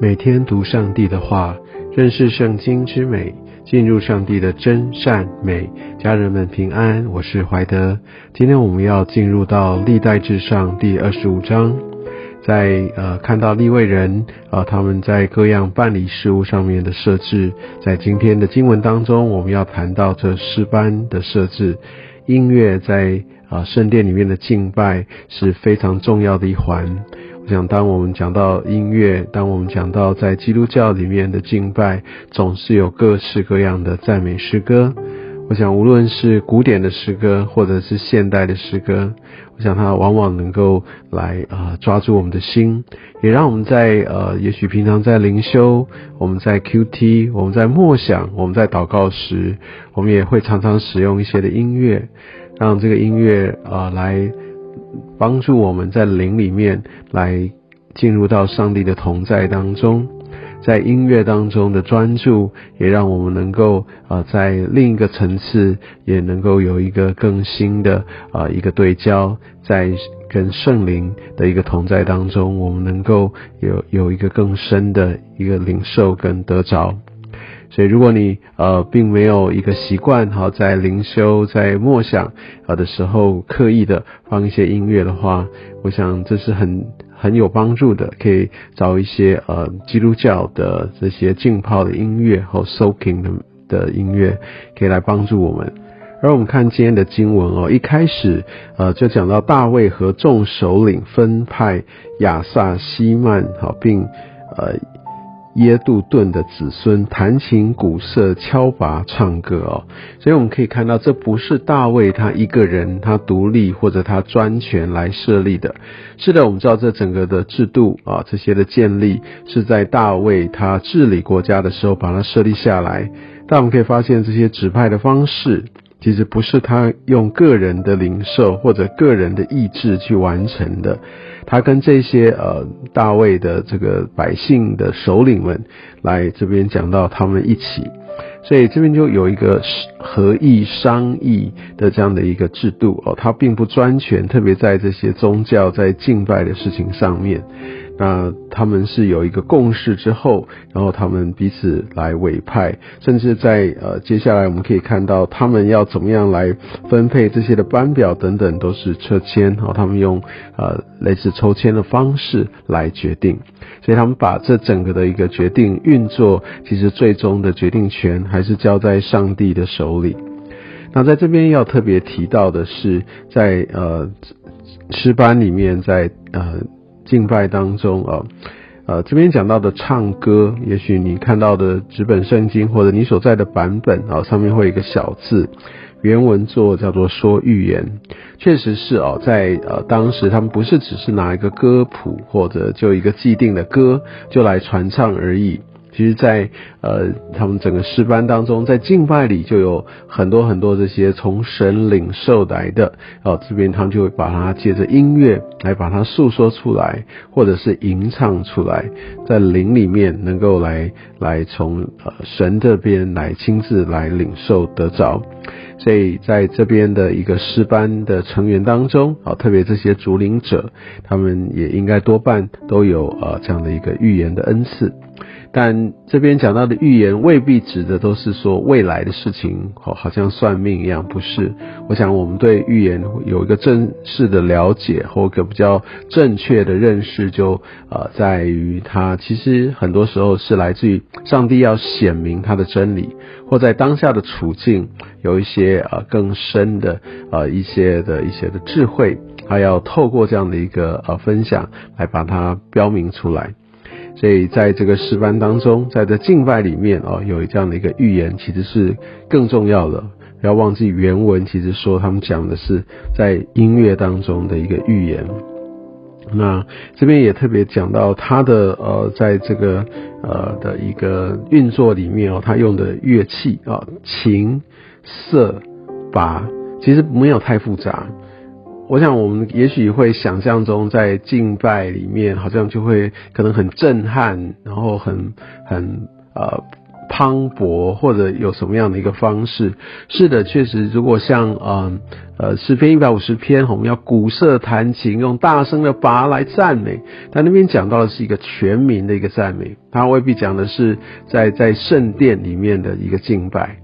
每天读上帝的话，认识圣经之美，进入上帝的真善美。家人们平安，我是怀德。今天我们要进入到历代至上第二十五章，在呃看到立位人啊他们在各样办理事务上面的设置，在今天的经文当中，我们要谈到这诗班的设置，音乐在啊圣殿里面的敬拜是非常重要的一环。讲，当我们讲到音乐，当我们讲到在基督教里面的敬拜，总是有各式各样的赞美诗歌。我想，无论是古典的诗歌，或者是现代的诗歌，我想它往往能够来啊抓住我们的心，也让我们在呃，也许平常在灵修，我们在 QT，我们在默想，我们在祷告时，我们也会常常使用一些的音乐，让这个音乐啊来。帮助我们在灵里面来进入到上帝的同在当中，在音乐当中的专注，也让我们能够啊在另一个层次，也能够有一个更新的啊一个对焦，在跟圣灵的一个同在当中，我们能够有有一个更深的一个领受跟得着。所以，如果你呃并没有一个习惯，好在灵修、在默想啊的时候刻意的放一些音乐的话，我想这是很很有帮助的。可以找一些呃基督教的这些浸泡的音乐和 soaking 的的音乐，可以来帮助我们。而我们看今天的经文哦，一开始呃就讲到大卫和众首领分派亚萨西曼好，并呃。耶杜顿的子孙弹琴、鼓瑟、敲拔、唱歌哦，所以我们可以看到，这不是大卫他一个人他独立或者他专权来设立的。是的，我们知道这整个的制度啊，这些的建立是在大卫他治理国家的时候把它设立下来。但我们可以发现，这些指派的方式。其实不是他用个人的灵兽或者个人的意志去完成的，他跟这些呃大卫的这个百姓的首领们来这边讲到他们一起，所以这边就有一个合议商议的这样的一个制度哦，他并不专权，特别在这些宗教在敬拜的事情上面。那他们是有一个共识之后，然后他们彼此来委派，甚至在呃接下来我们可以看到他们要怎么样来分配这些的班表等等，都是抽签，好，他们用呃类似抽签的方式来决定，所以他们把这整个的一个决定运作，其实最终的决定权还是交在上帝的手里。那在这边要特别提到的是，在呃诗班里面，在呃。敬拜当中啊，呃，这边讲到的唱歌，也许你看到的纸本圣经或者你所在的版本啊，上面会有一个小字，原文作叫做说预言，确实是哦，在呃当时他们不是只是拿一个歌谱或者就一个既定的歌就来传唱而已。其实，在呃，他们整个诗班当中，在敬拜里就有很多很多这些从神领受来的哦，这边他们就会把它借着音乐来把它诉说出来，或者是吟唱出来，在灵里面能够来来从呃神这边来亲自来领受得着。所以在这边的一个诗班的成员当中啊，特别这些主领者，他们也应该多半都有呃这样的一个预言的恩赐。但这边讲到的预言未必指的都是说未来的事情，好，好像算命一样，不是。我想我们对预言有一个正式的了解，或一个比较正确的认识，就呃在于它其实很多时候是来自于上帝要显明他的真理，或在当下的处境有一些呃更深的呃一些的一些的智慧，他要透过这样的一个呃分享来把它标明出来。所以在这个诗班当中，在这敬拜里面哦，有这样的一个预言，其实是更重要的。不要忘记原文，其实说他们讲的是在音乐当中的一个预言。那这边也特别讲到他的呃，在这个呃的一个运作里面哦，他用的乐器啊，琴、瑟、拔，其实没有太复杂。我想，我们也许会想象中，在敬拜里面，好像就会可能很震撼，然后很很呃磅礴，或者有什么样的一个方式？是的，确实，如果像呃呃诗篇一百五十篇，我们要鼓瑟弹琴，用大声的拔来赞美。他那边讲到的是一个全民的一个赞美，他未必讲的是在在圣殿里面的一个敬拜。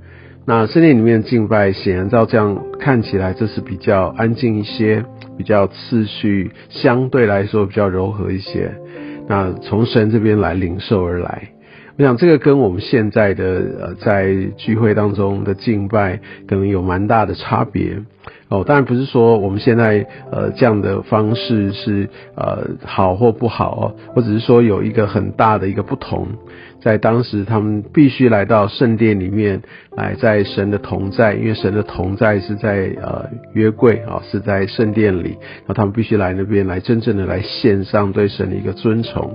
那圣殿里面的敬拜，显然照这样看起来，这是比较安静一些，比较次序相对来说比较柔和一些。那从神这边来领受而来，我想这个跟我们现在的呃在聚会当中的敬拜可能有蛮大的差别。哦，当然不是说我们现在呃这样的方式是呃好或不好哦，我只是说有一个很大的一个不同。在当时，他们必须来到圣殿里面，来在神的同在，因为神的同在是在呃约柜啊，是在圣殿里，然后他们必须来那边来真正的来献上对神的一个尊崇。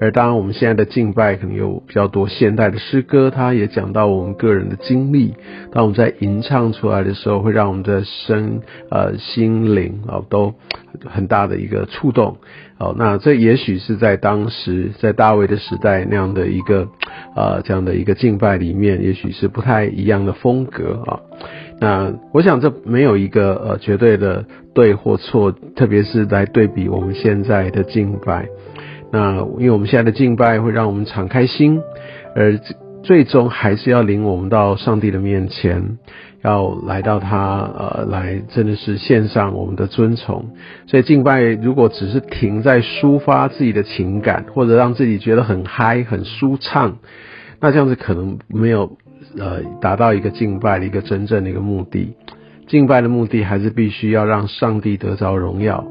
而当然，我们现在的敬拜可能有比较多现代的诗歌，它也讲到我们个人的经历。当我们在吟唱出来的时候，会让我们的身、呃心灵啊都很大的一个触动。哦，那这也许是在当时在大卫的时代那样的一个呃这样的一个敬拜里面，也许是不太一样的风格啊。那我想这没有一个呃绝对的对或错，特别是来对比我们现在的敬拜。那因为我们现在的敬拜会让我们敞开心，而最终还是要领我们到上帝的面前，要来到他呃来真的是献上我们的尊崇。所以敬拜如果只是停在抒发自己的情感，或者让自己觉得很嗨很舒畅，那这样子可能没有呃达到一个敬拜的一个真正的一个目的。敬拜的目的还是必须要让上帝得着荣耀。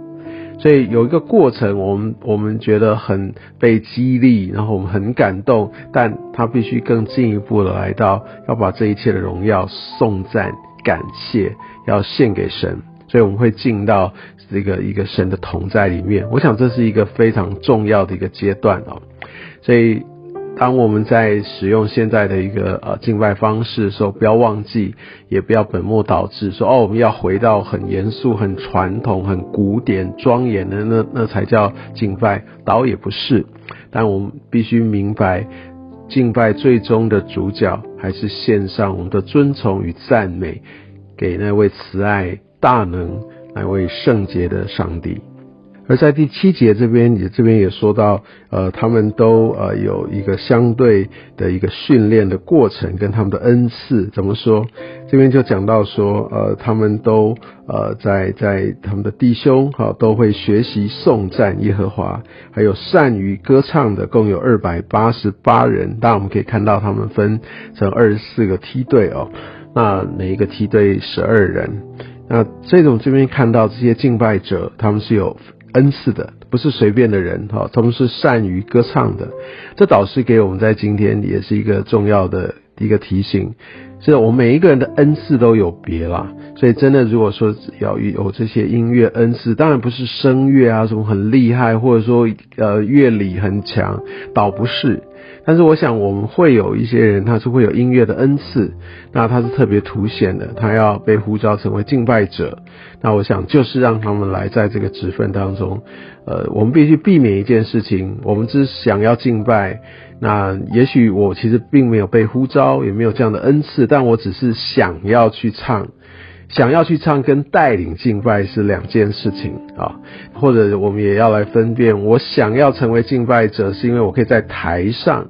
所以有一个过程，我们我们觉得很被激励，然后我们很感动，但他必须更进一步的来到，要把这一切的荣耀、送赞、感谢，要献给神。所以我们会进到这个一个神的同在里面。我想这是一个非常重要的一个阶段哦。所以。当我们在使用现在的一个呃敬拜方式的时候，不要忘记，也不要本末倒置，说哦，我们要回到很严肃、很传统、很古典、庄严的那那才叫敬拜，倒也不是。但我们必须明白，敬拜最终的主角还是献上我们的尊崇与赞美，给那位慈爱、大能、那位圣洁的上帝。而在第七节这边，也这边也说到，呃，他们都呃有一个相对的一个训练的过程，跟他们的恩赐怎么说？这边就讲到说，呃，他们都呃在在他们的弟兄哈都会学习颂赞耶和华，还有善于歌唱的，共有二百八十八人。当然我们可以看到他们分成二十四个梯队哦，那每一个梯队十二人。那这种这边看到这些敬拜者，他们是有。恩赐的不是随便的人哈，他们是善于歌唱的。这导师给我们在今天也是一个重要的一个提醒，是我们每一个人的恩赐都有别啦。所以真的，如果说要有这些音乐恩赐，当然不是声乐啊什么很厉害，或者说呃乐理很强，倒不是。但是我想，我们会有一些人，他是会有音乐的恩赐，那他是特别凸显的，他要被呼召成为敬拜者。那我想，就是让他们来在这个职分当中，呃，我们必须避免一件事情，我们只想要敬拜。那也许我其实并没有被呼召，也没有这样的恩赐，但我只是想要去唱。想要去唱跟带领敬拜是两件事情啊，或者我们也要来分辨，我想要成为敬拜者，是因为我可以在台上。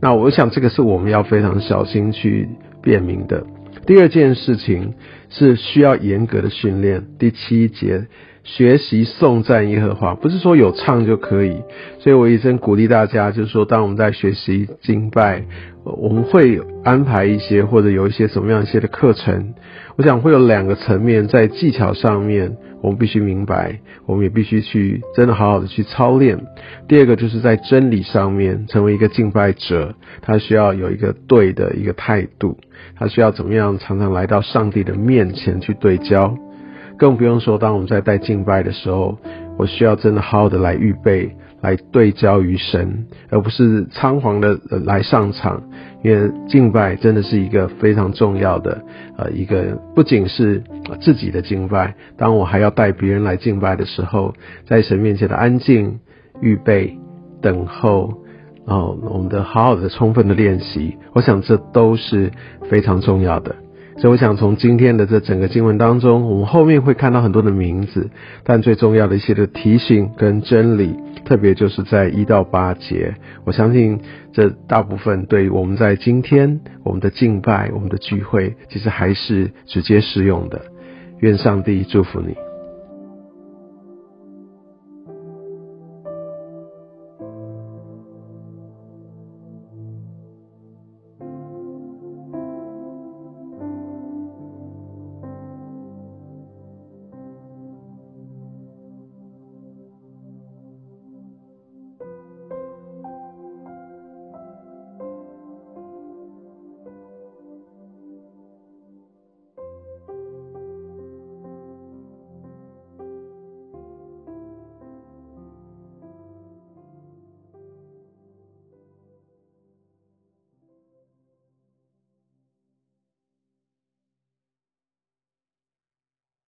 那我想这个是我们要非常小心去辨明的。第二件事情是需要严格的训练。第七节。学习颂赞耶和华，不是说有唱就可以，所以我一直鼓励大家，就是说，当我们在学习敬拜，我们会安排一些或者有一些什么样一些的课程。我想会有两个层面，在技巧上面，我们必须明白，我们也必须去真的好好的去操练。第二个就是在真理上面，成为一个敬拜者，他需要有一个对的一个态度，他需要怎么样常常来到上帝的面前去对焦。更不用说，当我们在带敬拜的时候，我需要真的好好的来预备，来对焦于神，而不是仓皇的来上场。因为敬拜真的是一个非常重要的，呃，一个不仅是自己的敬拜，当我还要带别人来敬拜的时候，在神面前的安静、预备、等候，哦，我们的好好的充分的练习，我想这都是非常重要的。所以我想从今天的这整个经文当中，我们后面会看到很多的名字，但最重要的一些的提醒跟真理，特别就是在一到八节，我相信这大部分对我们在今天我们的敬拜、我们的聚会，其实还是直接适用的。愿上帝祝福你。